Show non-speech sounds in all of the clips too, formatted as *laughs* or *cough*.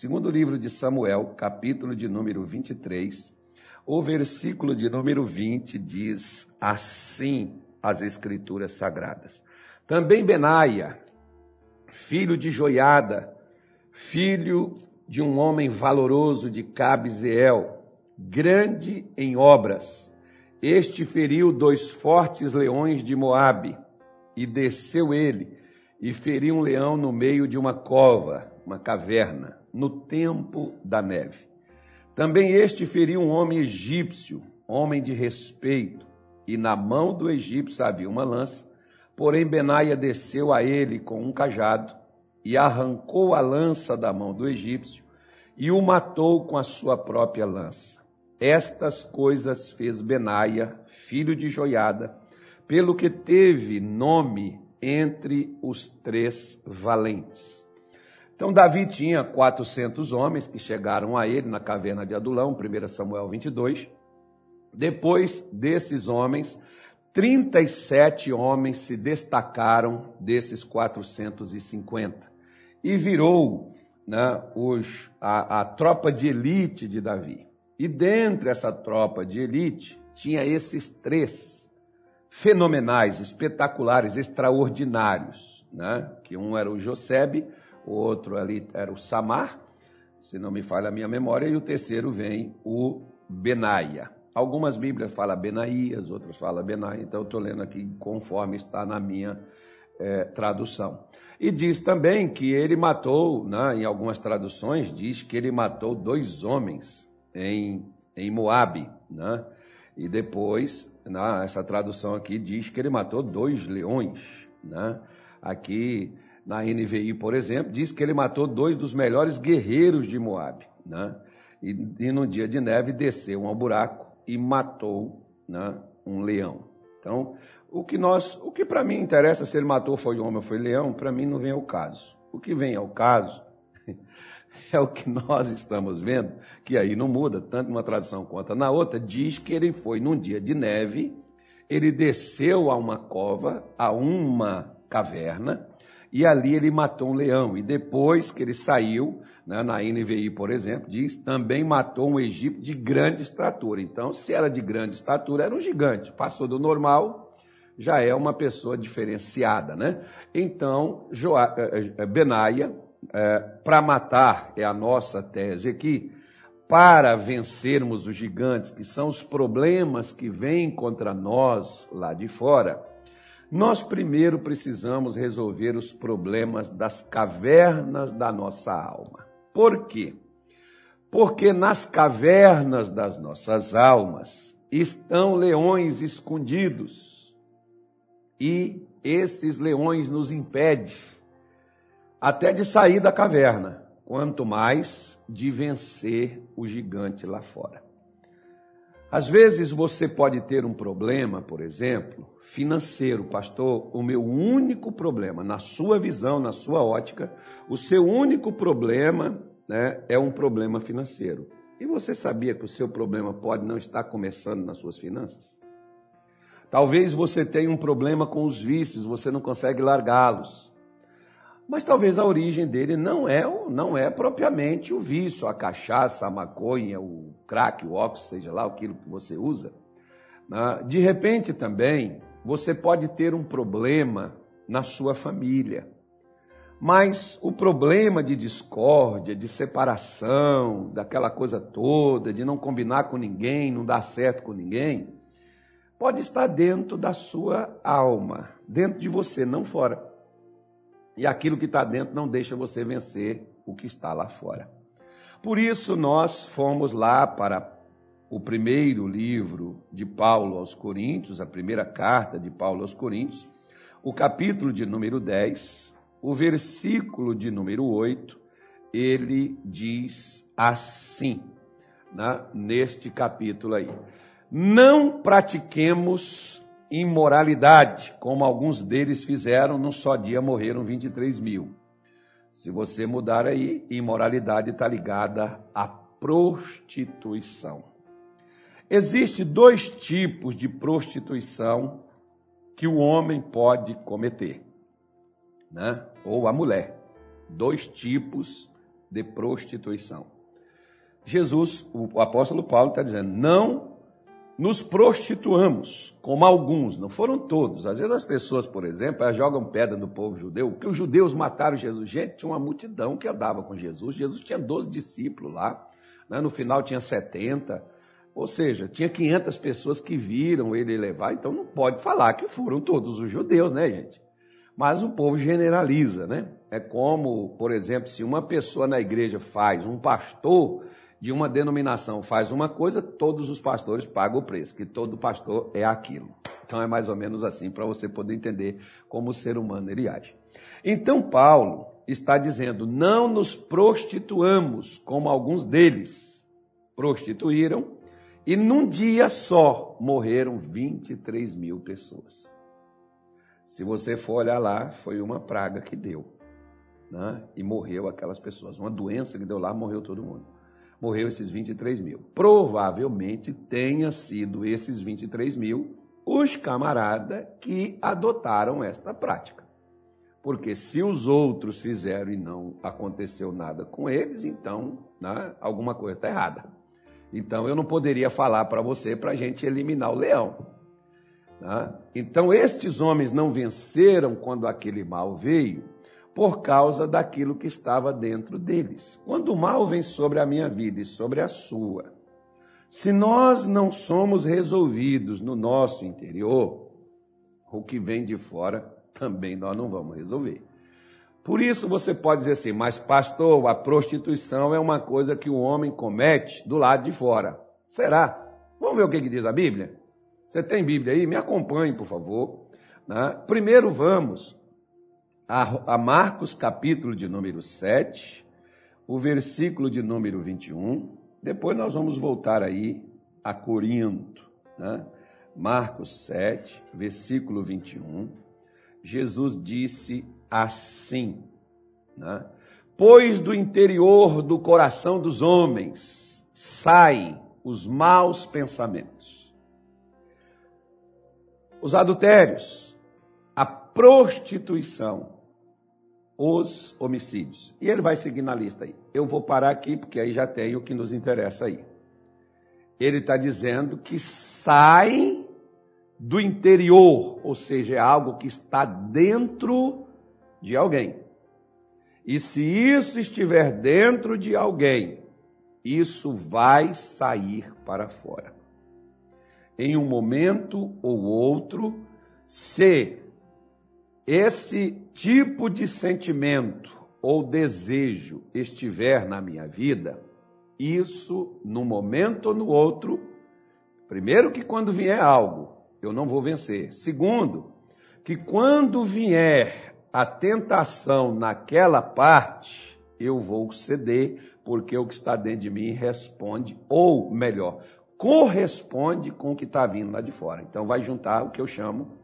segundo livro de Samuel, capítulo de número 23, o versículo de número 20 diz assim as escrituras sagradas. Também Benaia, filho de Joiada, filho de um homem valoroso de Cabzeel, grande em obras, este feriu dois fortes leões de Moabe, e desceu ele, e feriu um leão no meio de uma cova, uma caverna, no tempo da neve. Também este feriu um homem egípcio, homem de respeito, e na mão do egípcio havia uma lança, porém Benaia desceu a ele com um cajado, e arrancou a lança da mão do egípcio, e o matou com a sua própria lança. Estas coisas fez Benaia, filho de Joiada, pelo que teve nome entre os três valentes. Então, Davi tinha 400 homens que chegaram a ele na caverna de Adulão, 1 Samuel 22. Depois desses homens, 37 homens se destacaram desses 450 e virou né, os, a, a tropa de elite de Davi. E dentre essa tropa de elite, tinha esses três fenomenais, espetaculares, extraordinários, né? que um era o Josebe, o outro ali era o Samar, se não me falha a minha memória, e o terceiro vem o Benaia. Algumas Bíblias falam Benaías, outras falam Benaia, então eu estou lendo aqui conforme está na minha é, tradução. E diz também que ele matou, né, em algumas traduções, diz que ele matou dois homens em, em Moabe, né? E depois, né, essa tradução aqui diz que ele matou dois leões, né? Aqui na NVI, por exemplo, diz que ele matou dois dos melhores guerreiros de Moabe, né? E, e no dia de neve desceu um buraco e matou né, um leão. Então, o que nós, o que para mim interessa se ele matou foi homem ou foi leão, para mim não vem ao caso. O que vem ao caso *laughs* é o que nós estamos vendo, que aí não muda, tanto uma tradução quanto na outra, diz que ele foi num dia de neve, ele desceu a uma cova, a uma caverna, e ali ele matou um leão. E depois que ele saiu, né, na NVI, por exemplo, diz também matou um egípcio de grande estatura. Então, se era de grande estatura, era um gigante. Passou do normal, já é uma pessoa diferenciada, né? Então, Joa, eh, eh, Benaia é, para matar, é a nossa tese aqui, para vencermos os gigantes, que são os problemas que vêm contra nós lá de fora, nós primeiro precisamos resolver os problemas das cavernas da nossa alma. Por quê? Porque nas cavernas das nossas almas estão leões escondidos e esses leões nos impedem até de sair da caverna, quanto mais de vencer o gigante lá fora. Às vezes você pode ter um problema, por exemplo, financeiro, pastor. O meu único problema, na sua visão, na sua ótica, o seu único problema né, é um problema financeiro. E você sabia que o seu problema pode não estar começando nas suas finanças? Talvez você tenha um problema com os vícios, você não consegue largá-los mas talvez a origem dele não é, não é propriamente o vício, a cachaça, a maconha, o crack, o óxido, seja lá aquilo que você usa. Né? De repente também você pode ter um problema na sua família. Mas o problema de discórdia, de separação, daquela coisa toda, de não combinar com ninguém, não dar certo com ninguém, pode estar dentro da sua alma, dentro de você, não fora. E aquilo que está dentro não deixa você vencer o que está lá fora. Por isso, nós fomos lá para o primeiro livro de Paulo aos Coríntios, a primeira carta de Paulo aos Coríntios, o capítulo de número 10, o versículo de número 8, ele diz assim, né, neste capítulo aí: Não pratiquemos imoralidade, como alguns deles fizeram, num só dia morreram 23 mil. Se você mudar aí, imoralidade está ligada à prostituição. Existem dois tipos de prostituição que o homem pode cometer, né? ou a mulher. Dois tipos de prostituição. Jesus, o apóstolo Paulo está dizendo, não nos prostituamos, como alguns, não foram todos. Às vezes as pessoas, por exemplo, elas jogam pedra no povo judeu, que os judeus mataram Jesus. Gente, tinha uma multidão que andava com Jesus. Jesus tinha 12 discípulos lá, né? no final tinha 70. Ou seja, tinha 500 pessoas que viram ele levar, então não pode falar que foram todos os judeus, né, gente? Mas o povo generaliza, né? É como, por exemplo, se uma pessoa na igreja faz, um pastor de uma denominação faz uma coisa, todos os pastores pagam o preço, que todo pastor é aquilo. Então é mais ou menos assim para você poder entender como o ser humano ele age. Então Paulo está dizendo: não nos prostituamos como alguns deles prostituíram e num dia só morreram 23 mil pessoas. Se você for olhar lá, foi uma praga que deu. Né? E morreu aquelas pessoas. Uma doença que deu lá, morreu todo mundo. Morreu esses 23 mil. Provavelmente tenha sido esses 23 mil os camaradas que adotaram esta prática. Porque se os outros fizeram e não aconteceu nada com eles, então né, alguma coisa está errada. Então eu não poderia falar para você para a gente eliminar o leão. Né? Então estes homens não venceram quando aquele mal veio por causa daquilo que estava dentro deles. Quando o mal vem sobre a minha vida e sobre a sua, se nós não somos resolvidos no nosso interior, o que vem de fora também nós não vamos resolver. Por isso você pode dizer assim, mas pastor, a prostituição é uma coisa que o homem comete do lado de fora. Será? Vamos ver o que, diz a Bíblia? Você tem Bíblia aí? Me acompanhe, por favor. Né? Primeiro vamos a, Marcos, capítulo de número 7, o versículo de número 21. Depois nós vamos voltar aí a Corinto. Né? Marcos 7, versículo 21. Jesus disse assim, né? Pois do interior do coração dos homens saem os maus pensamentos, os adultérios, a prostituição, os homicídios. E ele vai seguir na lista aí. Eu vou parar aqui porque aí já tem o que nos interessa aí. Ele está dizendo que sai do interior, ou seja, é algo que está dentro de alguém. E se isso estiver dentro de alguém, isso vai sair para fora. Em um momento ou outro, se esse tipo de sentimento ou desejo estiver na minha vida, isso, num momento ou no outro, primeiro que quando vier algo, eu não vou vencer. Segundo, que quando vier a tentação naquela parte, eu vou ceder, porque o que está dentro de mim responde, ou melhor, corresponde com o que está vindo lá de fora. Então vai juntar o que eu chamo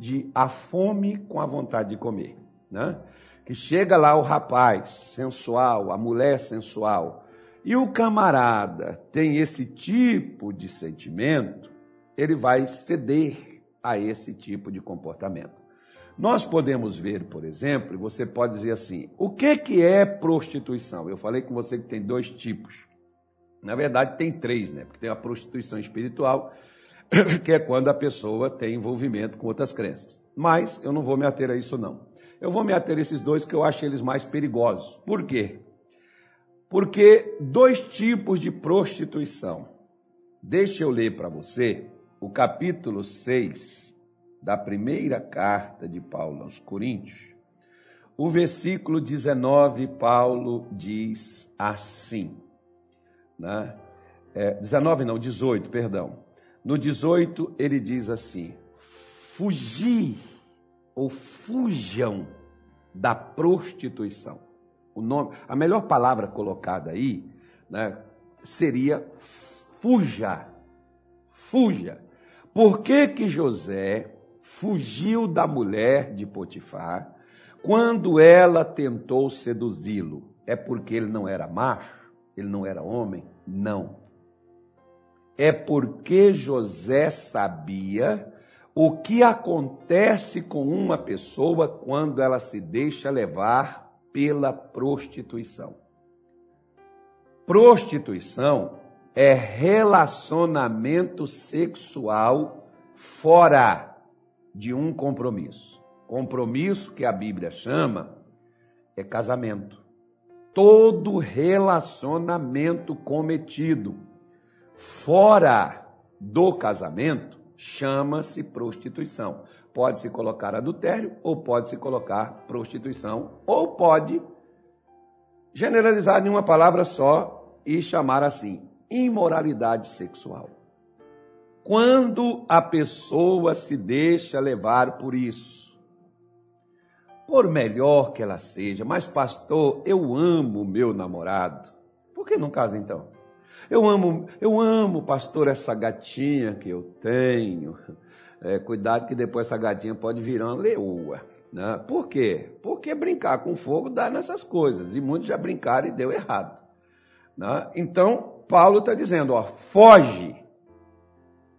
de a fome com a vontade de comer. Né? Que chega lá o rapaz sensual, a mulher sensual, e o camarada tem esse tipo de sentimento, ele vai ceder a esse tipo de comportamento. Nós podemos ver, por exemplo, você pode dizer assim: o que, que é prostituição? Eu falei com você que tem dois tipos. Na verdade, tem três, né? Porque tem a prostituição espiritual, *coughs* que é quando a pessoa tem envolvimento com outras crenças. Mas eu não vou me ater a isso, não. Eu vou me ater a esses dois que eu acho eles mais perigosos. Por quê? Porque dois tipos de prostituição. Deixa eu ler para você o capítulo 6 da primeira carta de Paulo aos Coríntios, o versículo 19, Paulo diz assim, né? É, 19 não, 18, perdão. No 18 ele diz assim: fugir ou fujam da prostituição. O nome, a melhor palavra colocada aí, né, seria fuja. Fuja. Por que que José fugiu da mulher de Potifar quando ela tentou seduzi-lo. É porque ele não era macho? Ele não era homem? Não. É porque José sabia o que acontece com uma pessoa quando ela se deixa levar pela prostituição. Prostituição é relacionamento sexual fora de um compromisso. Compromisso que a Bíblia chama é casamento. Todo relacionamento cometido fora do casamento chama-se prostituição. Pode-se colocar adultério, ou pode-se colocar prostituição, ou pode generalizar em uma palavra só e chamar assim: imoralidade sexual. Quando a pessoa se deixa levar por isso, por melhor que ela seja, mas pastor, eu amo meu namorado. Por que não casa então? Eu amo, eu amo, pastor, essa gatinha que eu tenho. É, cuidado que depois essa gatinha pode virar uma leoa. Né? Por quê? Porque brincar com fogo dá nessas coisas. E muitos já brincaram e deu errado. Né? Então, Paulo está dizendo: ó, foge.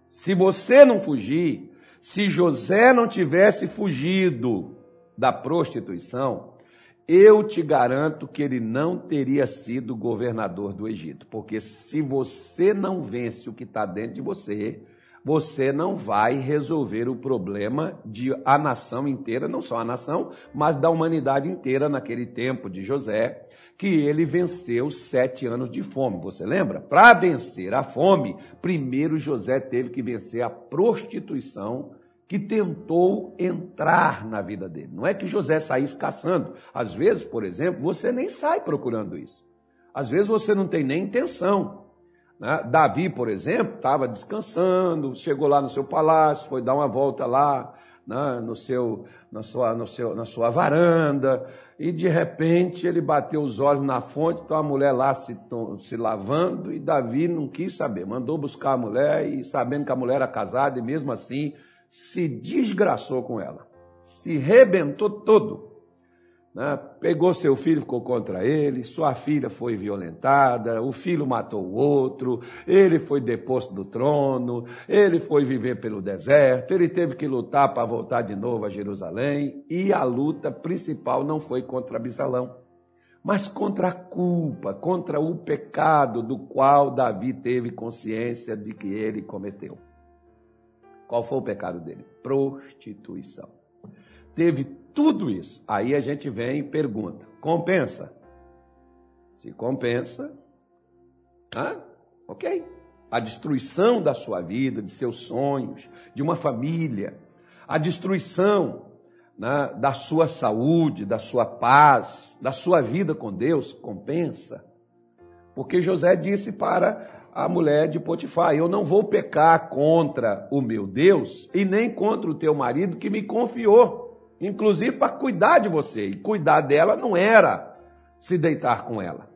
Se você não fugir, se José não tivesse fugido da prostituição, eu te garanto que ele não teria sido governador do Egito. Porque se você não vence o que está dentro de você, você não vai resolver o problema de a nação inteira, não só a nação, mas da humanidade inteira naquele tempo de José, que ele venceu sete anos de fome. Você lembra? Para vencer a fome, primeiro José teve que vencer a prostituição que tentou entrar na vida dele. Não é que José saísse caçando. Às vezes, por exemplo, você nem sai procurando isso. Às vezes você não tem nem intenção. Né? Davi, por exemplo, estava descansando, chegou lá no seu palácio, foi dar uma volta lá né? no seu, na, sua, no seu, na sua varanda, e de repente ele bateu os olhos na fonte, então a mulher lá se, se lavando, e Davi não quis saber, mandou buscar a mulher, e sabendo que a mulher era casada, e mesmo assim se desgraçou com ela, se rebentou todo. Né? Pegou seu filho, ficou contra ele, sua filha foi violentada, o filho matou o outro, ele foi deposto do trono, ele foi viver pelo deserto, ele teve que lutar para voltar de novo a Jerusalém, e a luta principal não foi contra Absalão, mas contra a culpa, contra o pecado do qual Davi teve consciência de que ele cometeu. Qual foi o pecado dele? Prostituição. Teve tudo isso. Aí a gente vem e pergunta: compensa? Se compensa, ah, ok. A destruição da sua vida, de seus sonhos, de uma família, a destruição né, da sua saúde, da sua paz, da sua vida com Deus, compensa. Porque José disse para a mulher de Potifar: Eu não vou pecar contra o meu Deus e nem contra o teu marido que me confiou inclusive para cuidar de você. E cuidar dela não era se deitar com ela.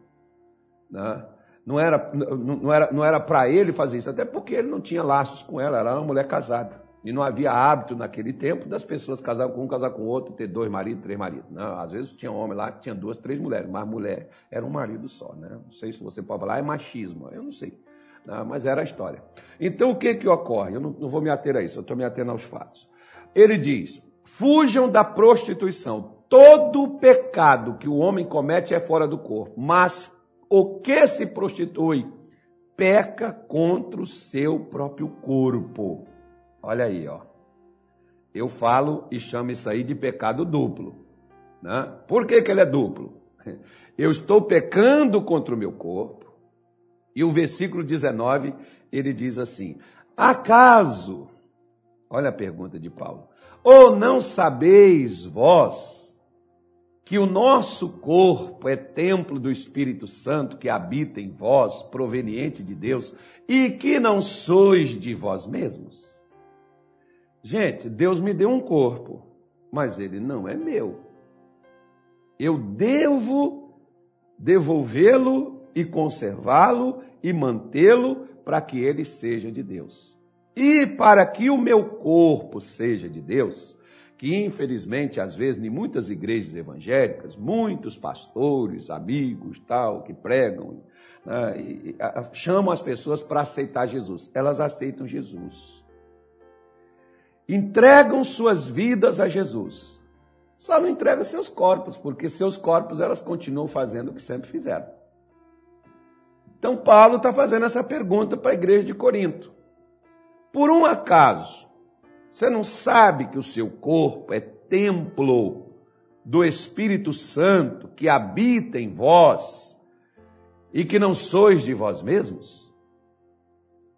Né? Não era, não era, não era para ele fazer isso, até porque ele não tinha laços com ela, ela era uma mulher casada. E não havia hábito naquele tempo das pessoas casar com um, casar com outro, ter dois maridos, três maridos. Não, às vezes tinha um homem lá que tinha duas, três mulheres, mas mulher era um marido só. Né? Não sei se você pode falar, é machismo, eu não sei. Não, mas era a história. Então o que, que ocorre? Eu não, não vou me ater a isso, eu estou me atendo aos fatos. Ele diz: Fujam da prostituição. Todo pecado que o homem comete é fora do corpo, mas o que se prostitui peca contra o seu próprio corpo. Olha aí, ó. Eu falo e chamo isso aí de pecado duplo. Né? Por que, que ele é duplo? *laughs* Eu estou pecando contra o meu corpo. E o versículo 19, ele diz assim: Acaso, olha a pergunta de Paulo, ou não sabeis vós que o nosso corpo é templo do Espírito Santo que habita em vós, proveniente de Deus, e que não sois de vós mesmos? Gente, Deus me deu um corpo, mas ele não é meu. Eu devo devolvê-lo e conservá-lo e mantê-lo para que ele seja de Deus. E para que o meu corpo seja de Deus, que infelizmente, às vezes, em muitas igrejas evangélicas, muitos pastores, amigos, tal, que pregam, né, e, a, chamam as pessoas para aceitar Jesus. Elas aceitam Jesus. Entregam suas vidas a Jesus. Só não entregam seus corpos, porque seus corpos elas continuam fazendo o que sempre fizeram. Então, Paulo está fazendo essa pergunta para a igreja de Corinto. Por um acaso, você não sabe que o seu corpo é templo do Espírito Santo que habita em vós e que não sois de vós mesmos?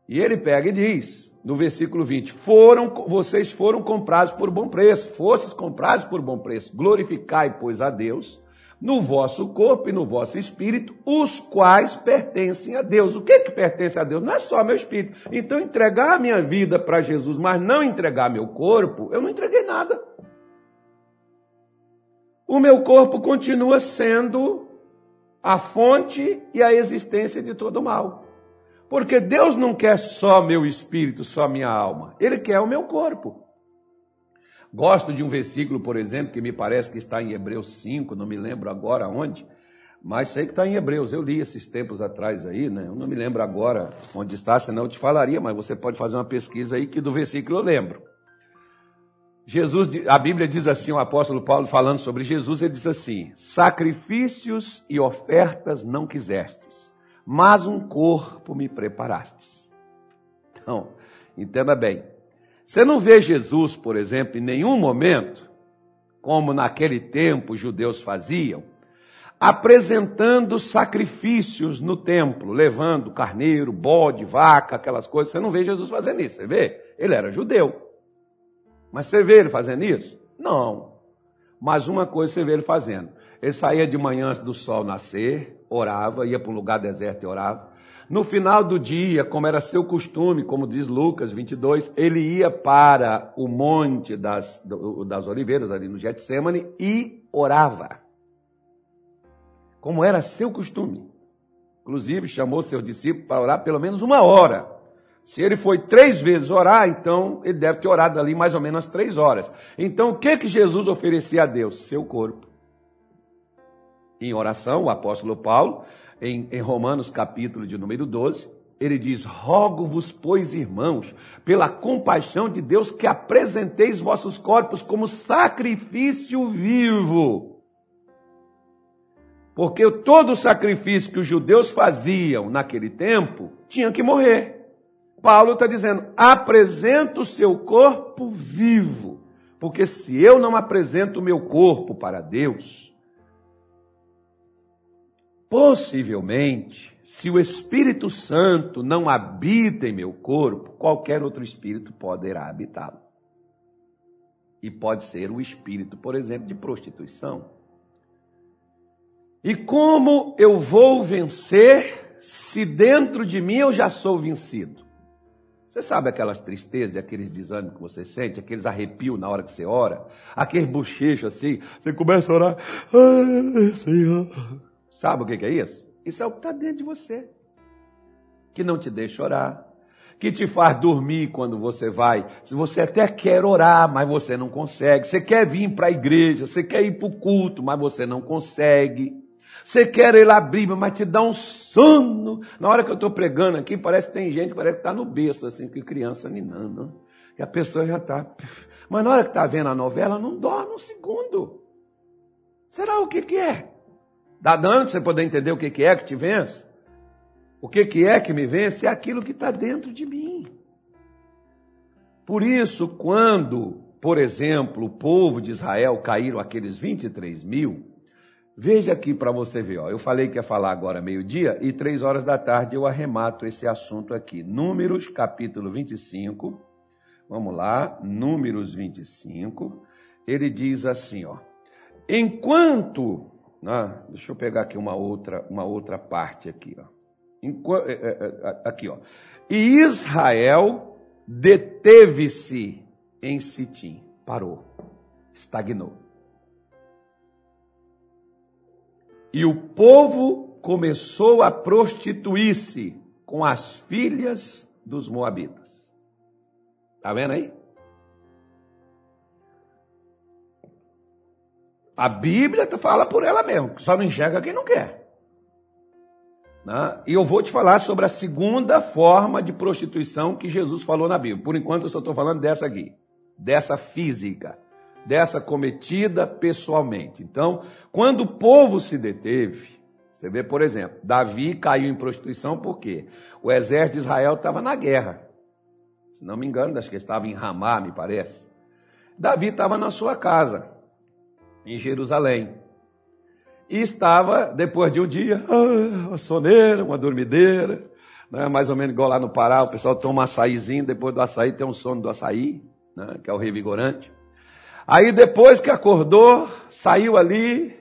E ele pega e diz, no versículo 20: foram, vocês foram comprados por bom preço, fostes comprados por bom preço. Glorificai, pois, a Deus no vosso corpo e no vosso espírito, os quais pertencem a Deus. O que que pertence a Deus? Não é só meu espírito. Então, entregar a minha vida para Jesus, mas não entregar meu corpo, eu não entreguei nada. O meu corpo continua sendo a fonte e a existência de todo mal. Porque Deus não quer só meu espírito, só minha alma. Ele quer o meu corpo. Gosto de um versículo, por exemplo, que me parece que está em Hebreus 5, não me lembro agora onde, mas sei que está em Hebreus. Eu li esses tempos atrás aí, né? Eu não me lembro agora onde está, senão eu te falaria, mas você pode fazer uma pesquisa aí que do versículo eu lembro. Jesus, a Bíblia diz assim, o apóstolo Paulo falando sobre Jesus, ele diz assim: sacrifícios e ofertas não quisestes, mas um corpo me preparastes. Então, entenda bem. Você não vê Jesus, por exemplo, em nenhum momento, como naquele tempo os judeus faziam, apresentando sacrifícios no templo, levando carneiro, bode, vaca, aquelas coisas. Você não vê Jesus fazendo isso, você vê? Ele era judeu. Mas você vê ele fazendo isso? Não. Mas uma coisa você vê ele fazendo. Ele saía de manhã antes do sol nascer, orava, ia para um lugar deserto e orava. No final do dia, como era seu costume, como diz Lucas 22, ele ia para o monte das, das oliveiras, ali no Getsemane, e orava. Como era seu costume. Inclusive, chamou seus discípulos para orar pelo menos uma hora. Se ele foi três vezes orar, então ele deve ter orado ali mais ou menos três horas. Então, o que que Jesus oferecia a Deus? Seu corpo. Em oração, o apóstolo Paulo em, em Romanos capítulo de número 12, ele diz: Rogo-vos, pois, irmãos, pela compaixão de Deus, que apresenteis vossos corpos como sacrifício vivo. Porque todo sacrifício que os judeus faziam naquele tempo tinha que morrer. Paulo está dizendo: apresenta o seu corpo vivo. Porque se eu não apresento o meu corpo para Deus, Possivelmente, se o Espírito Santo não habita em meu corpo, qualquer outro espírito poderá habitá-lo. E pode ser o espírito, por exemplo, de prostituição. E como eu vou vencer se dentro de mim eu já sou vencido? Você sabe aquelas tristezas, aqueles desânimos que você sente, aqueles arrepios na hora que você ora, aqueles bochechos assim, você começa a orar, ai, Senhor, Sabe o que é isso? Isso é o que está dentro de você. Que não te deixa orar, que te faz dormir quando você vai. Se você até quer orar, mas você não consegue. Você quer vir para a igreja, você quer ir para o culto, mas você não consegue. Você quer ir lá abrir, mas te dá um sono. Na hora que eu estou pregando aqui, parece que tem gente parece que está no berço, assim, que criança ninando. E a pessoa já está. Mas na hora que está vendo a novela, não dorme um segundo. Será o que, que é? Dá dano para você poder entender o que, é que te vence? O que, que é que me vence? É aquilo que está dentro de mim. Por isso, quando, por exemplo, o povo de Israel caíram aqueles 23 mil, veja aqui para você ver, ó, eu falei que ia falar agora meio-dia e três horas da tarde eu arremato esse assunto aqui. Números, capítulo 25, vamos lá, Números 25, ele diz assim, ó, enquanto né? Deixa eu pegar aqui uma outra, uma outra parte aqui. Ó. É, é, é, aqui, ó. E Israel deteve-se em Sitim. Parou. Estagnou. E o povo começou a prostituir-se com as filhas dos moabitas. Está vendo aí? A Bíblia fala por ela mesmo, só não enxerga quem não quer. Né? E eu vou te falar sobre a segunda forma de prostituição que Jesus falou na Bíblia. Por enquanto eu só estou falando dessa aqui, dessa física, dessa cometida pessoalmente. Então, quando o povo se deteve, Você vê, por exemplo, Davi caiu em prostituição porque o exército de Israel estava na guerra. Se não me engano, acho que estava em Ramá, me parece. Davi estava na sua casa, em Jerusalém. E estava, depois de um dia, *laughs* uma soneira, uma dormideira, né? mais ou menos igual lá no Pará, o pessoal toma um açaizinho, depois do açaí tem um sono do açaí, né? que é o revigorante. Aí depois que acordou, saiu ali,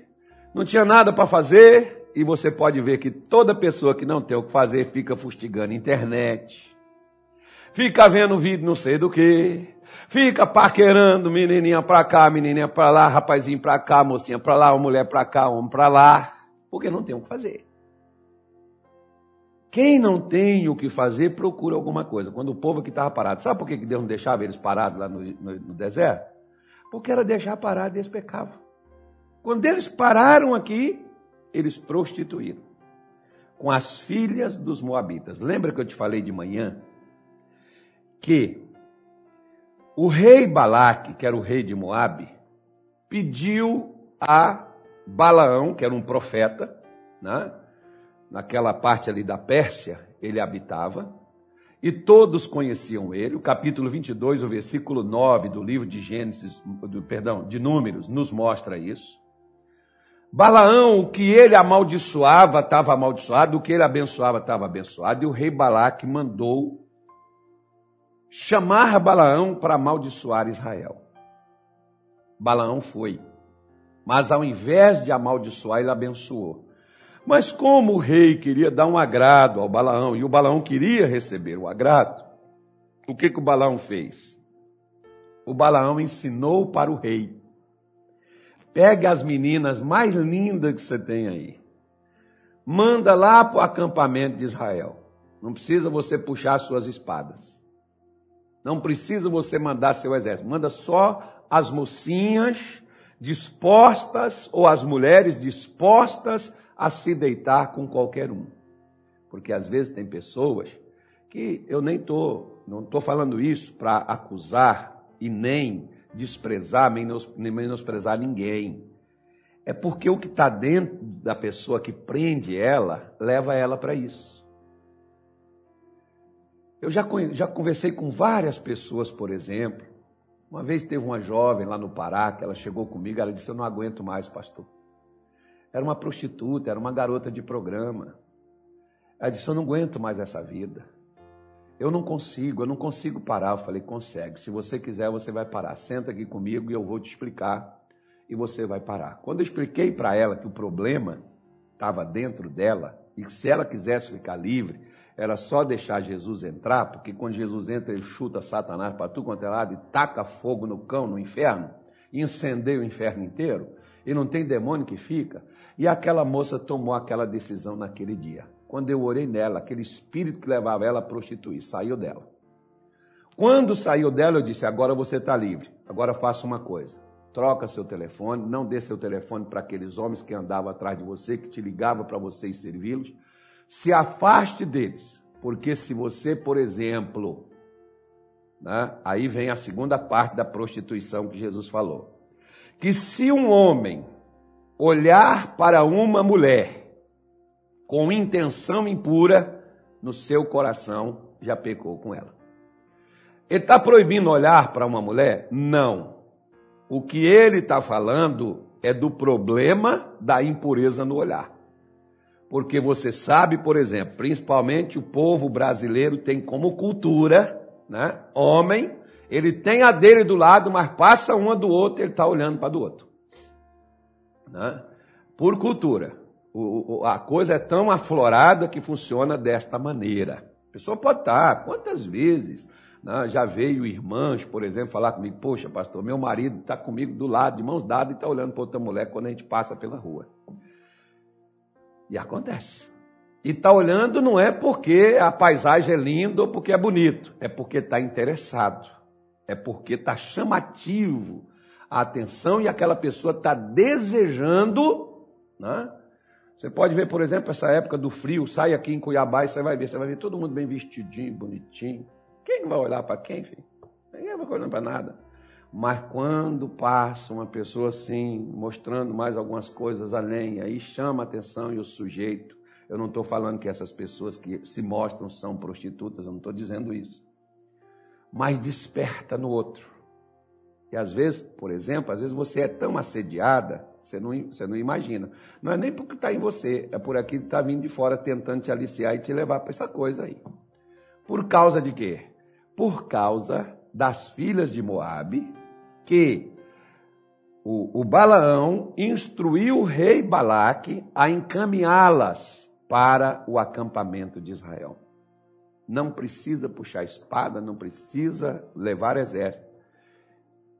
não tinha nada para fazer, e você pode ver que toda pessoa que não tem o que fazer fica fustigando internet, fica vendo vídeo não sei do que, fica paquerando menininha pra cá, menininha pra lá, rapazinho pra cá, mocinha pra lá, mulher pra cá, homem pra lá, porque não tem o que fazer. Quem não tem o que fazer, procura alguma coisa. Quando o povo aqui estava parado, sabe por que Deus não deixava eles parados lá no, no, no deserto? porque era deixar parado e eles pecavam. Quando eles pararam aqui, eles prostituíram com as filhas dos moabitas. Lembra que eu te falei de manhã que o rei Balaque, que era o rei de Moabe, pediu a Balaão, que era um profeta, né? naquela parte ali da Pérsia, ele habitava, e todos conheciam ele. O capítulo 22, o versículo 9 do livro de Gênesis, do, perdão, de Números, nos mostra isso. Balaão, o que ele amaldiçoava, estava amaldiçoado, o que ele abençoava, estava abençoado, e o rei Balaque mandou chamar Balaão para amaldiçoar Israel. Balaão foi, mas ao invés de amaldiçoar, ele abençoou. Mas como o rei queria dar um agrado ao Balaão e o Balaão queria receber o agrado, o que, que o Balaão fez? O Balaão ensinou para o rei: pegue as meninas mais lindas que você tem aí, manda lá para o acampamento de Israel. Não precisa você puxar suas espadas. Não precisa você mandar seu exército. Manda só as mocinhas dispostas ou as mulheres dispostas a se deitar com qualquer um. Porque às vezes tem pessoas que eu nem estou, não estou falando isso para acusar e nem desprezar, nem menosprezar ninguém. É porque o que está dentro da pessoa que prende ela, leva ela para isso. Eu já, já conversei com várias pessoas, por exemplo. Uma vez teve uma jovem lá no Pará que ela chegou comigo, ela disse: Eu não aguento mais, pastor. Era uma prostituta, era uma garota de programa. Ela disse: Eu não aguento mais essa vida. Eu não consigo, eu não consigo parar. Eu falei: Consegue. Se você quiser, você vai parar. Senta aqui comigo e eu vou te explicar. E você vai parar. Quando eu expliquei para ela que o problema estava dentro dela e que se ela quisesse ficar livre, era só deixar Jesus entrar, porque quando Jesus entra, ele chuta Satanás para tudo quanto é lado e taca fogo no cão, no inferno, incendeia o inferno inteiro, e não tem demônio que fica. E aquela moça tomou aquela decisão naquele dia. Quando eu orei nela, aquele espírito que levava ela a prostituir saiu dela. Quando saiu dela, eu disse: agora você está livre. Agora faça uma coisa. Troca seu telefone, não dê seu telefone para aqueles homens que andavam atrás de você, que te ligavam para você servi-los. Se afaste deles, porque se você, por exemplo, né, aí vem a segunda parte da prostituição que Jesus falou, que se um homem olhar para uma mulher com intenção impura, no seu coração já pecou com ela. Ele está proibindo olhar para uma mulher? Não. O que ele está falando é do problema da impureza no olhar. Porque você sabe, por exemplo, principalmente o povo brasileiro tem como cultura, né? Homem, ele tem a dele do lado, mas passa uma do outro, ele está olhando para do outro né? por cultura. O, o, a coisa é tão aflorada que funciona desta maneira. A pessoa pode estar, quantas vezes né? já veio irmãs, por exemplo, falar comigo: Poxa, pastor, meu marido está comigo do lado, de mãos dadas, e está olhando para outra mulher quando a gente passa pela rua. E acontece. E está olhando não é porque a paisagem é linda ou porque é bonito, é porque está interessado, é porque está chamativo a atenção e aquela pessoa está desejando. Né? Você pode ver, por exemplo, essa época do frio, sai aqui em Cuiabá e você vai ver, você vai ver todo mundo bem vestidinho, bonitinho. Quem vai olhar para quem, filho? Ninguém vai olhando para nada. Mas quando passa uma pessoa assim, mostrando mais algumas coisas além, aí chama a atenção e o sujeito. Eu não estou falando que essas pessoas que se mostram são prostitutas, eu não estou dizendo isso. Mas desperta no outro. E às vezes, por exemplo, às vezes você é tão assediada, você não, você não imagina. Não é nem porque está em você, é por aquilo que está vindo de fora tentando te aliciar e te levar para essa coisa aí. Por causa de quê? Por causa das filhas de Moabe, que o, o Balaão instruiu o rei Balaque a encaminhá-las para o acampamento de Israel. Não precisa puxar espada, não precisa levar exército.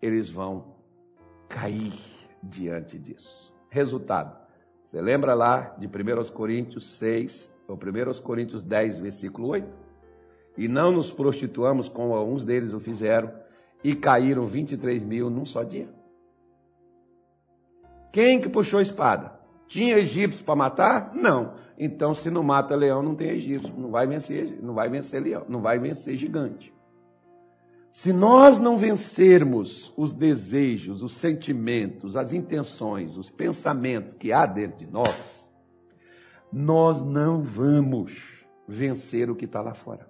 Eles vão cair diante disso. Resultado. Você lembra lá de 1 Coríntios 6, ou 1 Coríntios 10, versículo 8? E não nos prostituamos como alguns deles o fizeram, e caíram 23 mil num só dia. Quem que puxou a espada? Tinha egípcios para matar? Não. Então, se não mata leão, não tem egípcio. Não vai vencer, não vai vencer leão, não vai vencer gigante. Se nós não vencermos os desejos, os sentimentos, as intenções, os pensamentos que há dentro de nós, nós não vamos vencer o que está lá fora.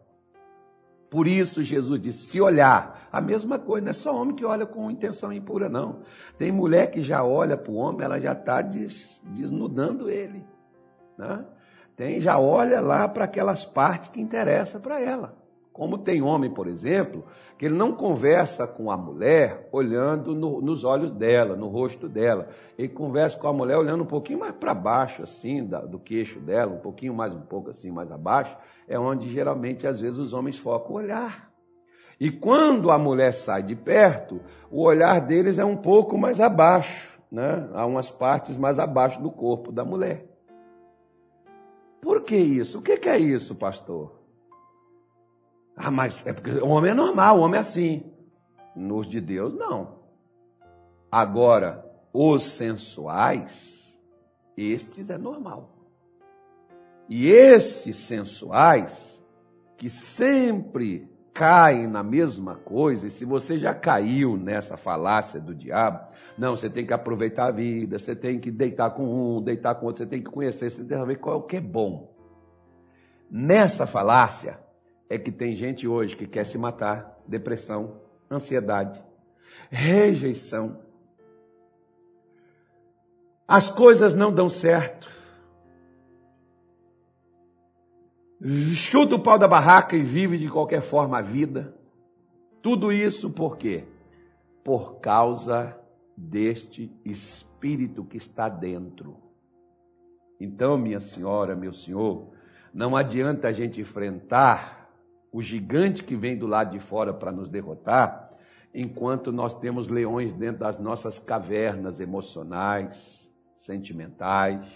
Por isso Jesus disse: se olhar, a mesma coisa, não é só homem que olha com intenção impura, não. Tem mulher que já olha para o homem, ela já está des, desnudando ele. Né? Tem, já olha lá para aquelas partes que interessam para ela. Como tem homem, por exemplo, que ele não conversa com a mulher olhando no, nos olhos dela, no rosto dela. Ele conversa com a mulher olhando um pouquinho mais para baixo, assim, da, do queixo dela, um pouquinho mais, um pouco assim, mais abaixo. É onde geralmente, às vezes, os homens focam o olhar. E quando a mulher sai de perto, o olhar deles é um pouco mais abaixo, né? Há umas partes mais abaixo do corpo da mulher. Por que isso? O que é isso, pastor? Ah, mas é porque o homem é normal, o homem é assim. Nos de Deus, não. Agora, os sensuais, estes é normal. E estes sensuais, que sempre caem na mesma coisa, e se você já caiu nessa falácia do diabo, não, você tem que aproveitar a vida, você tem que deitar com um, deitar com outro, você tem que conhecer, você tem que ver qual é o que é bom. Nessa falácia, é que tem gente hoje que quer se matar, depressão, ansiedade, rejeição. As coisas não dão certo. Chuta o pau da barraca e vive de qualquer forma a vida. Tudo isso por quê? Por causa deste espírito que está dentro. Então, minha senhora, meu senhor, não adianta a gente enfrentar o gigante que vem do lado de fora para nos derrotar, enquanto nós temos leões dentro das nossas cavernas emocionais, sentimentais,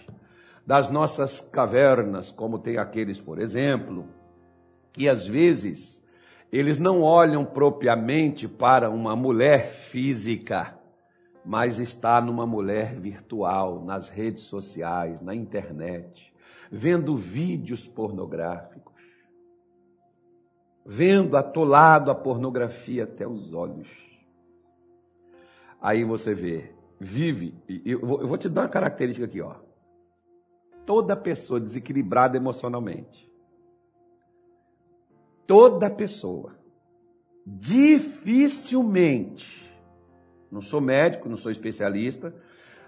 das nossas cavernas, como tem aqueles, por exemplo, que às vezes eles não olham propriamente para uma mulher física, mas está numa mulher virtual, nas redes sociais, na internet, vendo vídeos pornográficos vendo atolado a pornografia até os olhos. Aí você vê, vive, eu vou te dar uma característica aqui, ó. Toda pessoa desequilibrada emocionalmente, toda pessoa, dificilmente, não sou médico, não sou especialista,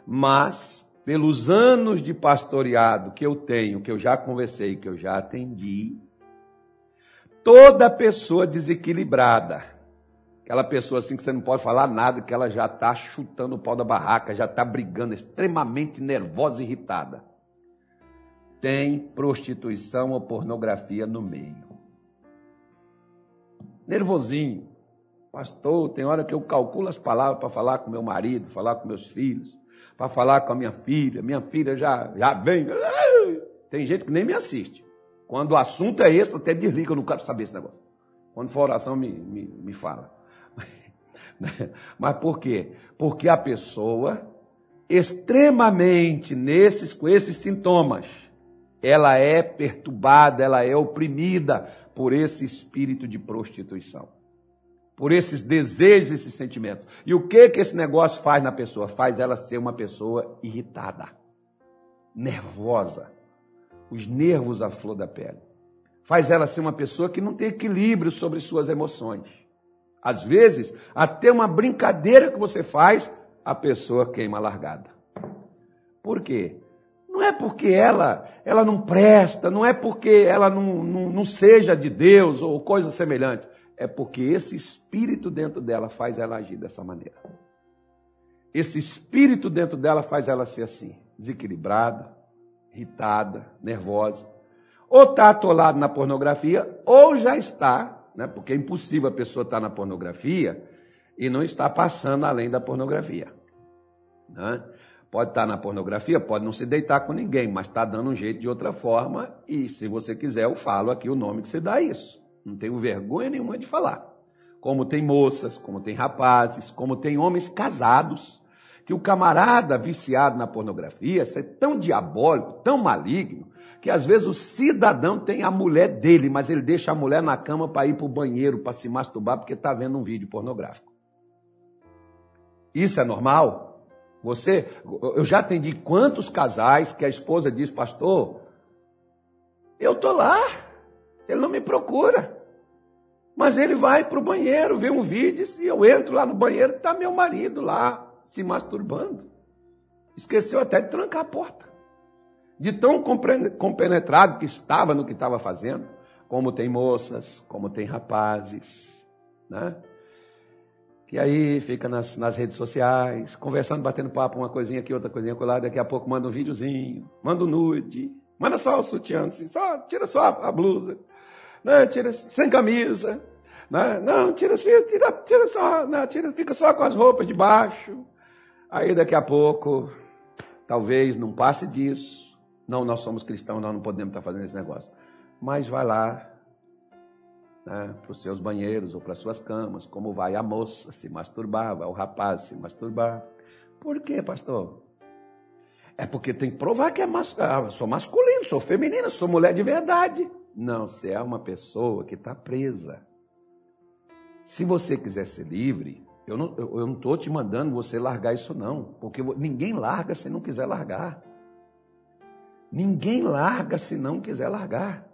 mas pelos anos de pastoreado que eu tenho, que eu já conversei, que eu já atendi, toda pessoa desequilibrada, aquela pessoa assim que você não pode falar nada, que ela já está chutando o pau da barraca, já está brigando, extremamente nervosa e irritada, tem prostituição ou pornografia no meio. Nervosinho. Pastor, tem hora que eu calculo as palavras para falar com meu marido, falar com meus filhos, para falar com a minha filha. Minha filha já, já vem. Tem gente que nem me assiste. Quando o assunto é esse, até desliga, eu não quero saber esse negócio. Quando for oração, me, me, me fala. *laughs* Mas por quê? Porque a pessoa, extremamente nesses, com esses sintomas, ela é perturbada, ela é oprimida por esse espírito de prostituição. por esses desejos, esses sentimentos. E o que que esse negócio faz na pessoa? Faz ela ser uma pessoa irritada, nervosa, os nervos à flor da pele. Faz ela ser uma pessoa que não tem equilíbrio sobre suas emoções. Às vezes, até uma brincadeira que você faz, a pessoa queima largada. Por quê? Não é porque ela, ela não presta, não é porque ela não, não, não seja de Deus ou coisa semelhante é porque esse espírito dentro dela faz ela agir dessa maneira. Esse espírito dentro dela faz ela ser assim, desequilibrada, irritada, nervosa. Ou está atolado na pornografia, ou já está, né, porque é impossível a pessoa estar na pornografia e não estar passando além da pornografia. Né? Pode estar na pornografia, pode não se deitar com ninguém, mas está dando um jeito de outra forma, e se você quiser, eu falo aqui o nome que se dá isso. Não tenho vergonha nenhuma de falar. Como tem moças, como tem rapazes, como tem homens casados, que o camarada viciado na pornografia é tão diabólico, tão maligno, que às vezes o cidadão tem a mulher dele, mas ele deixa a mulher na cama para ir para o banheiro, para se masturbar, porque está vendo um vídeo pornográfico. Isso é normal? Você, eu já atendi quantos casais que a esposa diz, pastor, eu tô lá, ele não me procura. Mas ele vai para o banheiro, vê um vídeo, e eu entro lá no banheiro, está meu marido lá, se masturbando. Esqueceu até de trancar a porta. De tão compenetrado que estava no que estava fazendo, como tem moças, como tem rapazes, né? Que aí fica nas, nas redes sociais, conversando, batendo papo, uma coisinha aqui, outra coisinha lá, daqui a pouco manda um videozinho, manda um nude, manda só o sutiã, assim, só, tira só a blusa né? tira sem camisa, né? não, tira assim, tira, tira só, né? tira, fica só com as roupas de baixo. Aí daqui a pouco, talvez não passe disso. Não, nós somos cristãos, nós não podemos estar fazendo esse negócio. Mas vai lá, né, para os seus banheiros ou para as suas camas, como vai a moça se masturbar, vai o rapaz se masturbar. Por quê, pastor? É porque tem que provar que é mas, ah, sou masculino, sou feminina, sou mulher de verdade. Não, você é uma pessoa que está presa. Se você quiser ser livre, eu não estou eu, não te mandando você largar isso, não. Porque ninguém larga se não quiser largar. Ninguém larga se não quiser largar.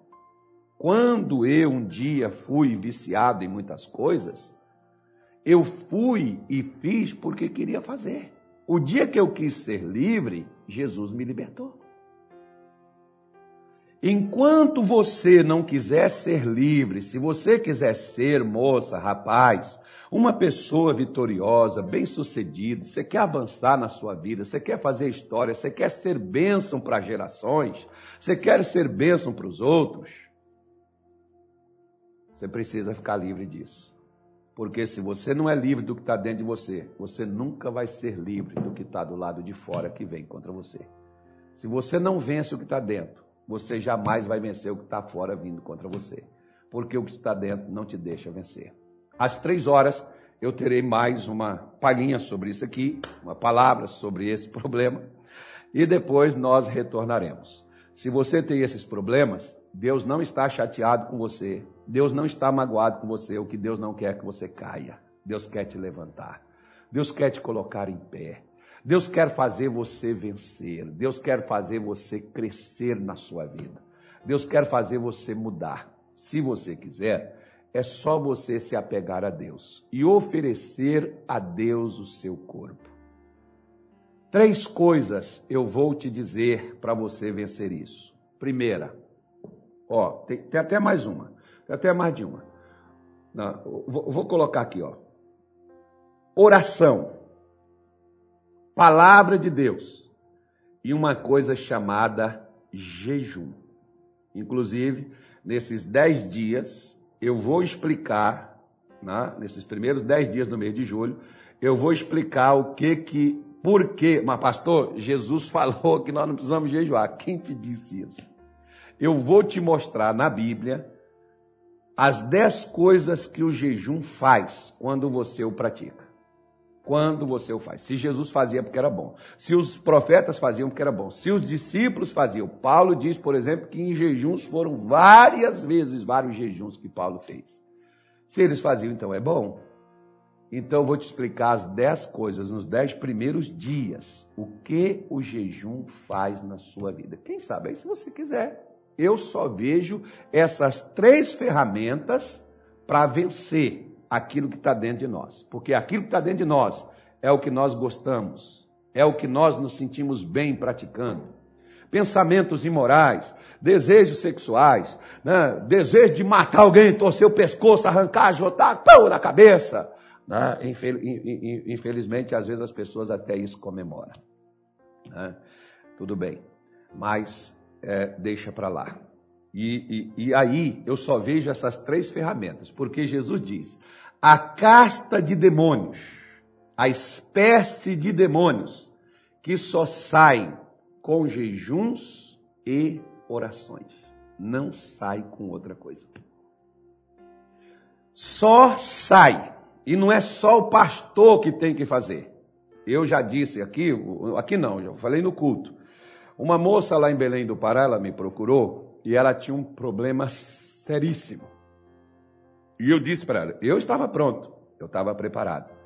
Quando eu um dia fui viciado em muitas coisas, eu fui e fiz porque queria fazer. O dia que eu quis ser livre, Jesus me libertou. Enquanto você não quiser ser livre, se você quiser ser moça, rapaz, uma pessoa vitoriosa, bem-sucedido, você quer avançar na sua vida, você quer fazer história, você quer ser bênção para gerações, você quer ser bênção para os outros, você precisa ficar livre disso. Porque se você não é livre do que está dentro de você, você nunca vai ser livre do que está do lado de fora que vem contra você. Se você não vence o que está dentro, você jamais vai vencer o que está fora vindo contra você. Porque o que está dentro não te deixa vencer. Às três horas, eu terei mais uma palhinha sobre isso aqui, uma palavra sobre esse *laughs* problema, e depois nós retornaremos. Se você tem esses problemas, Deus não está chateado com você, Deus não está magoado com você, o que Deus não quer é que você caia. Deus quer te levantar. Deus quer te colocar em pé. Deus quer fazer você vencer. Deus quer fazer você crescer na sua vida. Deus quer fazer você mudar. Se você quiser, é só você se apegar a Deus e oferecer a Deus o seu corpo. Três coisas eu vou te dizer para você vencer isso. Primeira, ó, tem, tem, até mais uma, tem até mais de uma. Não, vou, vou colocar aqui, ó. Oração palavra de Deus e uma coisa chamada jejum. Inclusive, nesses dez dias, eu vou explicar, né, nesses primeiros dez dias do mês de julho, eu vou explicar o que que, por que, mas pastor, Jesus *laughs* falou que nós não precisamos jejuar. Quem te disse isso? Eu vou te mostrar na Bíblia as dez coisas que o jejum faz quando você o pratica quando você o faz. Se Jesus fazia porque era bom. Se os profetas faziam porque era bom. Se os discípulos faziam. Paulo diz, por exemplo, que em jejuns foram várias vezes vários jejuns que Paulo fez. Se eles faziam, então é bom. Então eu vou te explicar as dez coisas nos dez primeiros dias. O que o jejum faz na sua vida. Quem sabe aí se você quiser. Eu só vejo essas três ferramentas para vencer aquilo que está dentro de nós. Porque aquilo que está dentro de nós é o que nós gostamos, é o que nós nos sentimos bem praticando. Pensamentos imorais, desejos sexuais, né? desejo de matar alguém, torcer o pescoço, arrancar, jotar pão na cabeça. Né? Infelizmente, às vezes as pessoas até isso comemoram. Né? Tudo bem, mas é, deixa para lá. E, e, e aí eu só vejo essas três ferramentas, porque Jesus diz: a casta de demônios a espécie de demônios que só saem com jejuns e orações. Não sai com outra coisa. Só sai. E não é só o pastor que tem que fazer. Eu já disse aqui, aqui não, já falei no culto. Uma moça lá em Belém do Pará, ela me procurou e ela tinha um problema seríssimo. E eu disse para ela, eu estava pronto, eu estava preparado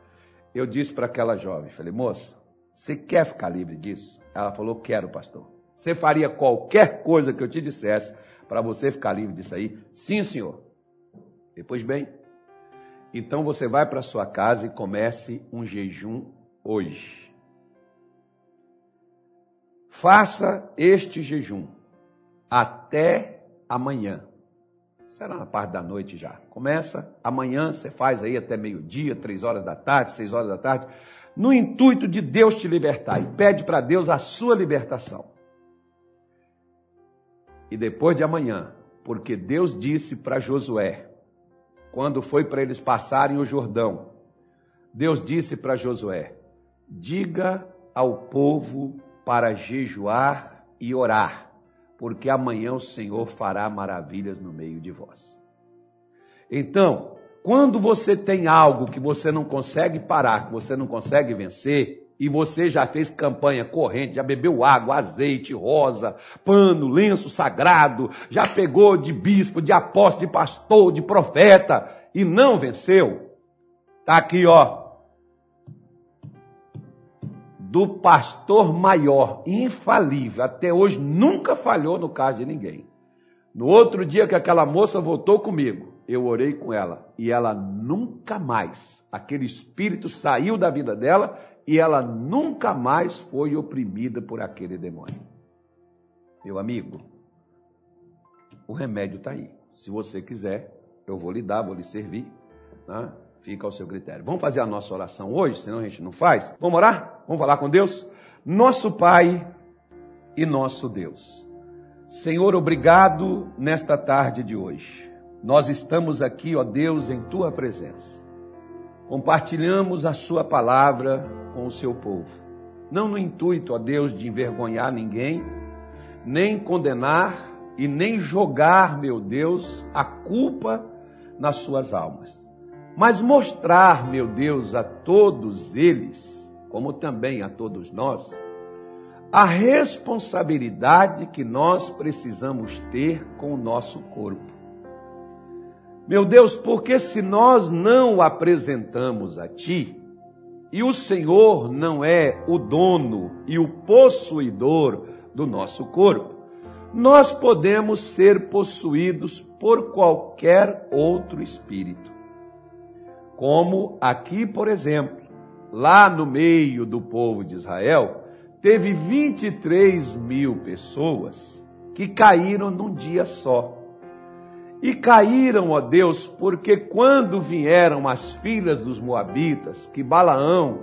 eu disse para aquela jovem, falei, moça, você quer ficar livre disso? Ela falou, quero, pastor. Você faria qualquer coisa que eu te dissesse para você ficar livre disso aí? Sim, senhor. Depois bem, então você vai para sua casa e comece um jejum hoje. Faça este jejum até amanhã. Será na parte da noite já. Começa amanhã, você faz aí até meio-dia, três horas da tarde, seis horas da tarde, no intuito de Deus te libertar. E pede para Deus a sua libertação. E depois de amanhã, porque Deus disse para Josué, quando foi para eles passarem o Jordão, Deus disse para Josué: diga ao povo para jejuar e orar porque amanhã o Senhor fará maravilhas no meio de vós. Então, quando você tem algo que você não consegue parar, que você não consegue vencer, e você já fez campanha corrente, já bebeu água, azeite, rosa, pano, lenço sagrado, já pegou de bispo, de apóstolo, de pastor, de profeta, e não venceu, tá aqui, ó, do pastor maior, infalível, até hoje nunca falhou no caso de ninguém. No outro dia que aquela moça voltou comigo, eu orei com ela e ela nunca mais, aquele espírito saiu da vida dela e ela nunca mais foi oprimida por aquele demônio. Meu amigo, o remédio está aí. Se você quiser, eu vou lhe dar, vou lhe servir. Né? Fica ao seu critério. Vamos fazer a nossa oração hoje, senão a gente não faz? Vamos orar? Vamos falar com Deus? Nosso Pai e nosso Deus. Senhor, obrigado nesta tarde de hoje. Nós estamos aqui, ó Deus, em tua presença. Compartilhamos a sua palavra com o seu povo. Não no intuito, ó Deus, de envergonhar ninguém, nem condenar e nem jogar, meu Deus, a culpa nas suas almas mas mostrar, meu Deus, a todos eles, como também a todos nós, a responsabilidade que nós precisamos ter com o nosso corpo. Meu Deus, porque se nós não o apresentamos a Ti, e o Senhor não é o dono e o possuidor do nosso corpo, nós podemos ser possuídos por qualquer outro espírito. Como aqui, por exemplo, lá no meio do povo de Israel, teve 23 mil pessoas que caíram num dia só. E caíram, ó Deus, porque quando vieram as filhas dos Moabitas, que Balaão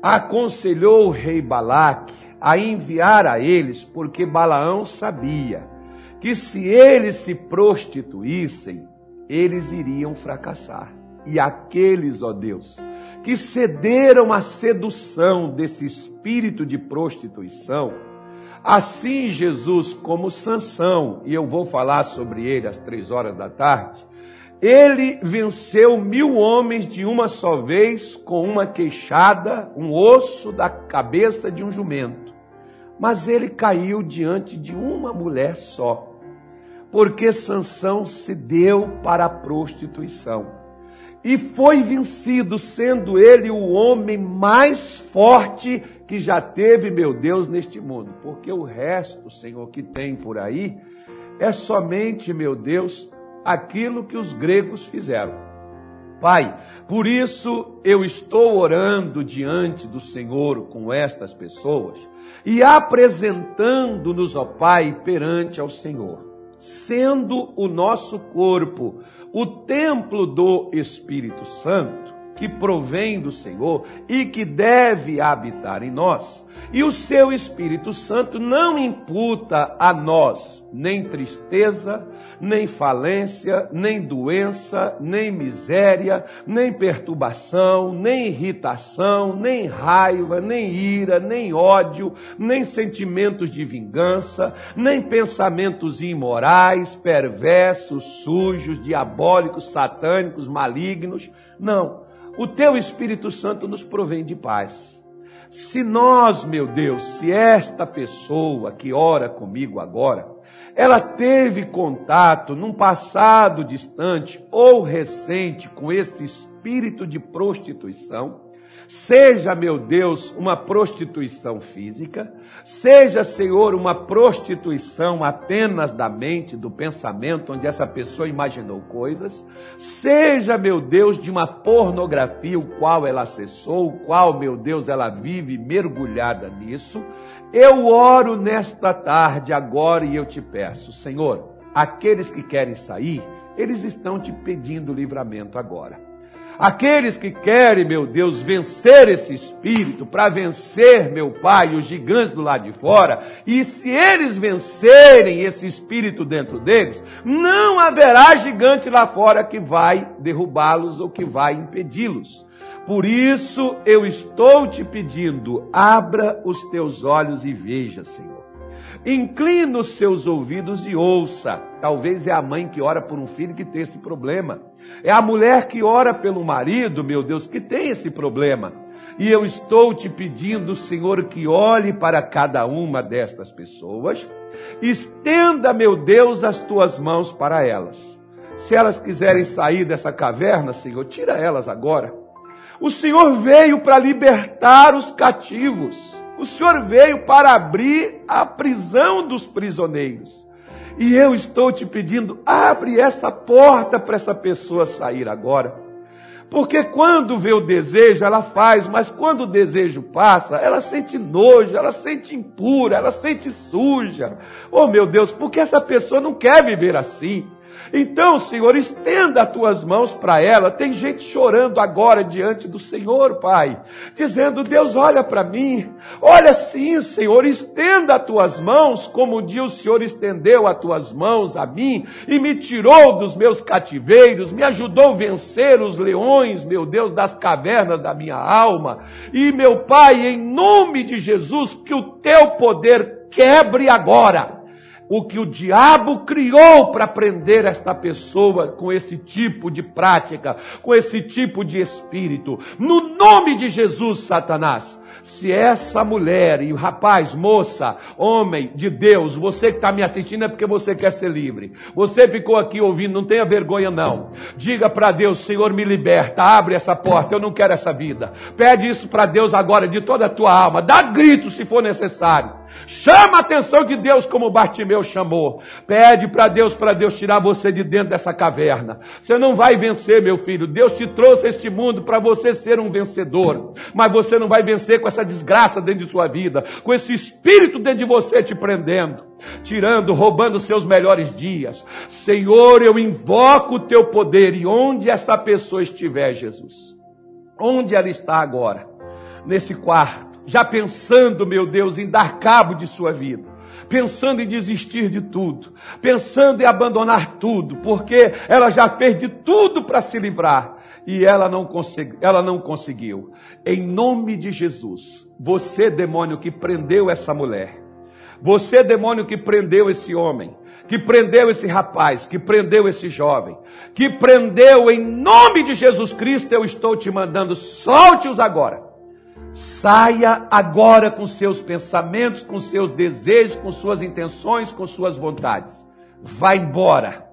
aconselhou o rei Balaque a enviar a eles, porque Balaão sabia que se eles se prostituíssem, eles iriam fracassar e aqueles, ó Deus, que cederam à sedução desse espírito de prostituição, assim Jesus, como Sansão, e eu vou falar sobre ele às três horas da tarde, ele venceu mil homens de uma só vez com uma queixada, um osso da cabeça de um jumento. Mas ele caiu diante de uma mulher só, porque Sansão se deu para a prostituição. E foi vencido, sendo ele o homem mais forte que já teve, meu Deus, neste mundo. Porque o resto, Senhor, que tem por aí, é somente, meu Deus, aquilo que os gregos fizeram. Pai, por isso eu estou orando diante do Senhor com estas pessoas e apresentando-nos, ó Pai, perante ao Senhor, sendo o nosso corpo o templo do Espírito Santo, que provém do Senhor e que deve habitar em nós. E o seu Espírito Santo não imputa a nós nem tristeza, nem falência, nem doença, nem miséria, nem perturbação, nem irritação, nem raiva, nem ira, nem ódio, nem sentimentos de vingança, nem pensamentos imorais, perversos, sujos, diabólicos, satânicos, malignos. Não. O teu Espírito Santo nos provém de paz. Se nós, meu Deus, se esta pessoa que ora comigo agora, ela teve contato num passado distante ou recente com esse espírito de prostituição, Seja, meu Deus, uma prostituição física, seja, Senhor, uma prostituição apenas da mente, do pensamento, onde essa pessoa imaginou coisas, seja, meu Deus, de uma pornografia, o qual ela acessou, o qual, meu Deus, ela vive mergulhada nisso. Eu oro nesta tarde agora e eu te peço, Senhor, aqueles que querem sair, eles estão te pedindo livramento agora. Aqueles que querem, meu Deus, vencer esse espírito, para vencer, meu Pai, os gigantes do lado de fora, e se eles vencerem esse espírito dentro deles, não haverá gigante lá fora que vai derrubá-los ou que vai impedi-los. Por isso eu estou te pedindo, abra os teus olhos e veja, Senhor. Inclina os seus ouvidos e ouça. Talvez é a mãe que ora por um filho que tem esse problema. É a mulher que ora pelo marido, meu Deus, que tem esse problema. E eu estou te pedindo, Senhor, que olhe para cada uma destas pessoas, estenda, meu Deus, as tuas mãos para elas. Se elas quiserem sair dessa caverna, Senhor, tira elas agora. O Senhor veio para libertar os cativos. O Senhor veio para abrir a prisão dos prisioneiros. E eu estou te pedindo, abre essa porta para essa pessoa sair agora. Porque quando vê o desejo, ela faz, mas quando o desejo passa, ela sente nojo, ela sente impura, ela sente suja. Oh meu Deus, porque essa pessoa não quer viver assim. Então, Senhor, estenda as tuas mãos para ela. Tem gente chorando agora diante do Senhor, Pai, dizendo: Deus, olha para mim. Olha sim, Senhor, estenda as tuas mãos, como um dia o Senhor estendeu as tuas mãos a mim e me tirou dos meus cativeiros, me ajudou a vencer os leões, meu Deus, das cavernas da minha alma. E, meu Pai, em nome de Jesus, que o teu poder quebre agora o que o diabo criou para prender esta pessoa com esse tipo de prática, com esse tipo de espírito. No nome de Jesus, Satanás, se essa mulher e rapaz, moça, homem de Deus, você que está me assistindo é porque você quer ser livre. Você ficou aqui ouvindo, não tenha vergonha não. Diga para Deus, Senhor, me liberta, abre essa porta, eu não quero essa vida. Pede isso para Deus agora de toda a tua alma. Dá grito se for necessário. Chama a atenção de Deus como Bartimeu chamou. Pede para Deus, para Deus tirar você de dentro dessa caverna. Você não vai vencer, meu filho. Deus te trouxe este mundo para você ser um vencedor. Mas você não vai vencer com essa desgraça dentro de sua vida, com esse espírito dentro de você te prendendo, tirando, roubando seus melhores dias. Senhor, eu invoco o teu poder e onde essa pessoa estiver, Jesus, onde ela está agora, nesse quarto, já pensando, meu Deus, em dar cabo de sua vida, pensando em desistir de tudo, pensando em abandonar tudo, porque ela já fez de tudo para se livrar e ela não, consegui, ela não conseguiu. Em nome de Jesus, você, demônio que prendeu essa mulher, você, demônio que prendeu esse homem, que prendeu esse rapaz, que prendeu esse jovem, que prendeu em nome de Jesus Cristo, eu estou te mandando, solte-os agora Saia agora com seus pensamentos, com seus desejos, com suas intenções, com suas vontades. Vá embora.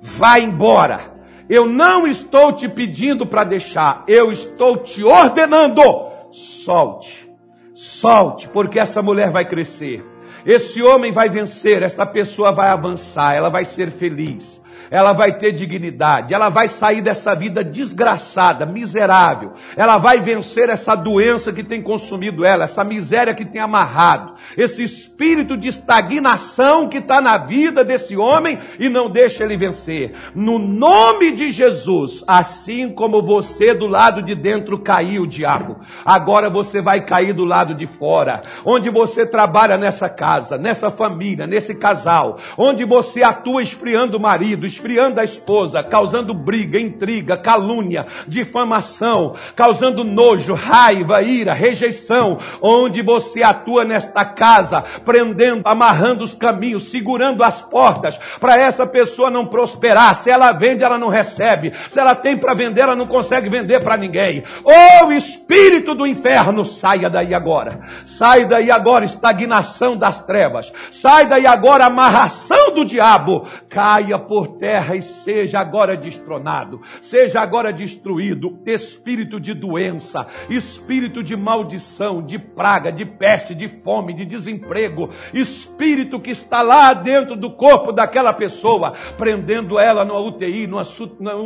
Vá embora. Eu não estou te pedindo para deixar, eu estou te ordenando. Solte, solte, porque essa mulher vai crescer. Esse homem vai vencer, essa pessoa vai avançar, ela vai ser feliz ela vai ter dignidade, ela vai sair dessa vida desgraçada, miserável, ela vai vencer essa doença que tem consumido ela, essa miséria que tem amarrado, esse espírito de estagnação que está na vida desse homem e não deixa ele vencer. No nome de Jesus, assim como você do lado de dentro caiu, diabo, agora você vai cair do lado de fora, onde você trabalha nessa casa, nessa família, nesse casal, onde você atua esfriando o marido, esfriando a esposa, causando briga, intriga, calúnia, difamação, causando nojo, raiva, ira, rejeição, onde você atua nesta casa, prendendo, amarrando os caminhos, segurando as portas, para essa pessoa não prosperar. Se ela vende, ela não recebe. Se ela tem para vender, ela não consegue vender para ninguém. O espírito do inferno, saia daí agora. Sai daí agora, estagnação das trevas. Sai daí agora, amarração do diabo. Caia por terra e seja agora destronado, seja agora destruído espírito de doença, espírito de maldição, de praga, de peste, de fome, de desemprego, espírito que está lá dentro do corpo daquela pessoa, prendendo ela numa UTI, no,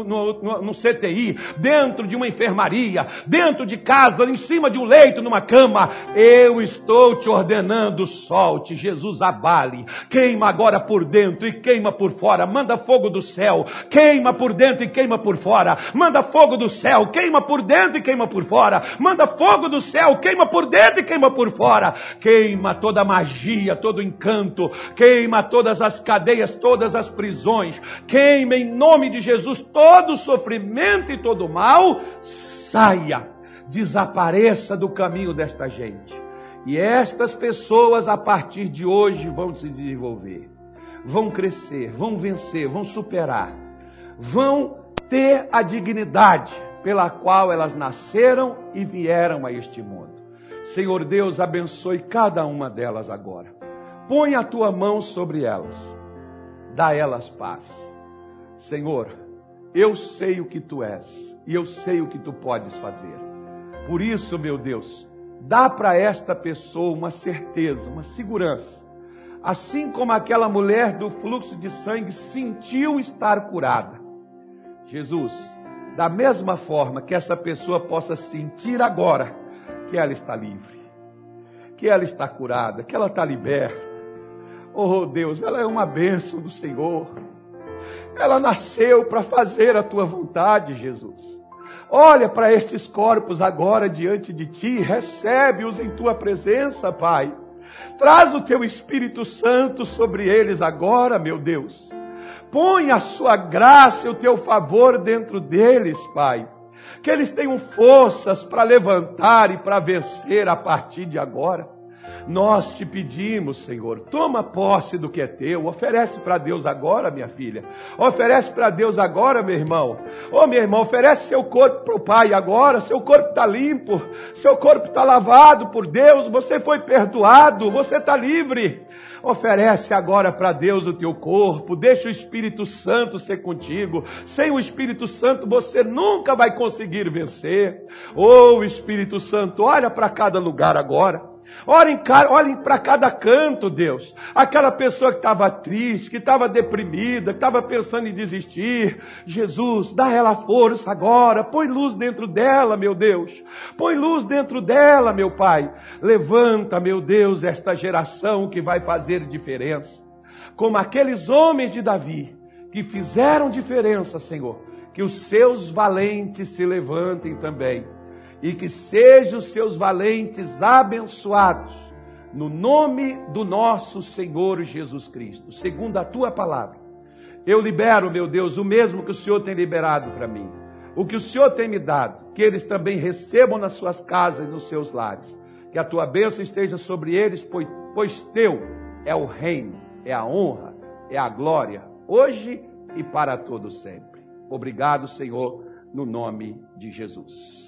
no, no CTI, dentro de uma enfermaria, dentro de casa, em cima de um leito, numa cama. Eu estou te ordenando, solte, Jesus abale, queima agora por dentro e queima por fora, manda fogo fogo do céu, queima por dentro e queima por fora. Manda fogo do céu, queima por dentro e queima por fora. Manda fogo do céu, queima por dentro e queima por fora. Queima toda a magia, todo o encanto, queima todas as cadeias, todas as prisões. Queima em nome de Jesus todo o sofrimento e todo o mal. Saia, desapareça do caminho desta gente. E estas pessoas, a partir de hoje, vão se desenvolver vão crescer, vão vencer, vão superar, vão ter a dignidade pela qual elas nasceram e vieram a este mundo. Senhor Deus, abençoe cada uma delas agora. Põe a tua mão sobre elas, dá elas paz. Senhor, eu sei o que tu és e eu sei o que tu podes fazer. Por isso, meu Deus, dá para esta pessoa uma certeza, uma segurança assim como aquela mulher do fluxo de sangue sentiu estar curada. Jesus, da mesma forma que essa pessoa possa sentir agora que ela está livre, que ela está curada, que ela está liberta. Oh Deus, ela é uma bênção do Senhor. Ela nasceu para fazer a tua vontade, Jesus. Olha para estes corpos agora diante de ti, recebe-os em tua presença, Pai. Traz o teu Espírito Santo sobre eles agora, meu Deus. Põe a sua graça e o teu favor dentro deles, Pai. Que eles tenham forças para levantar e para vencer a partir de agora. Nós te pedimos, Senhor, toma posse do que é teu, oferece para Deus agora, minha filha. Oferece para Deus agora, meu irmão. Ô, oh, meu irmão, oferece seu corpo para o Pai agora. Seu corpo está limpo, seu corpo está lavado por Deus. Você foi perdoado, você está livre. Oferece agora para Deus o teu corpo, deixa o Espírito Santo ser contigo. Sem o Espírito Santo você nunca vai conseguir vencer. Oh, Espírito Santo, olha para cada lugar agora. Olhem, olhem para cada canto, Deus. Aquela pessoa que estava triste, que estava deprimida, que estava pensando em desistir. Jesus, dá ela força agora. Põe luz dentro dela, meu Deus. Põe luz dentro dela, meu Pai. Levanta, meu Deus, esta geração que vai fazer diferença. Como aqueles homens de Davi que fizeram diferença, Senhor. Que os seus valentes se levantem também e que sejam os seus valentes abençoados, no nome do nosso Senhor Jesus Cristo, segundo a tua palavra. Eu libero, meu Deus, o mesmo que o Senhor tem liberado para mim, o que o Senhor tem me dado, que eles também recebam nas suas casas e nos seus lares, que a tua bênção esteja sobre eles, pois, pois teu é o reino, é a honra, é a glória, hoje e para todo sempre. Obrigado, Senhor, no nome de Jesus.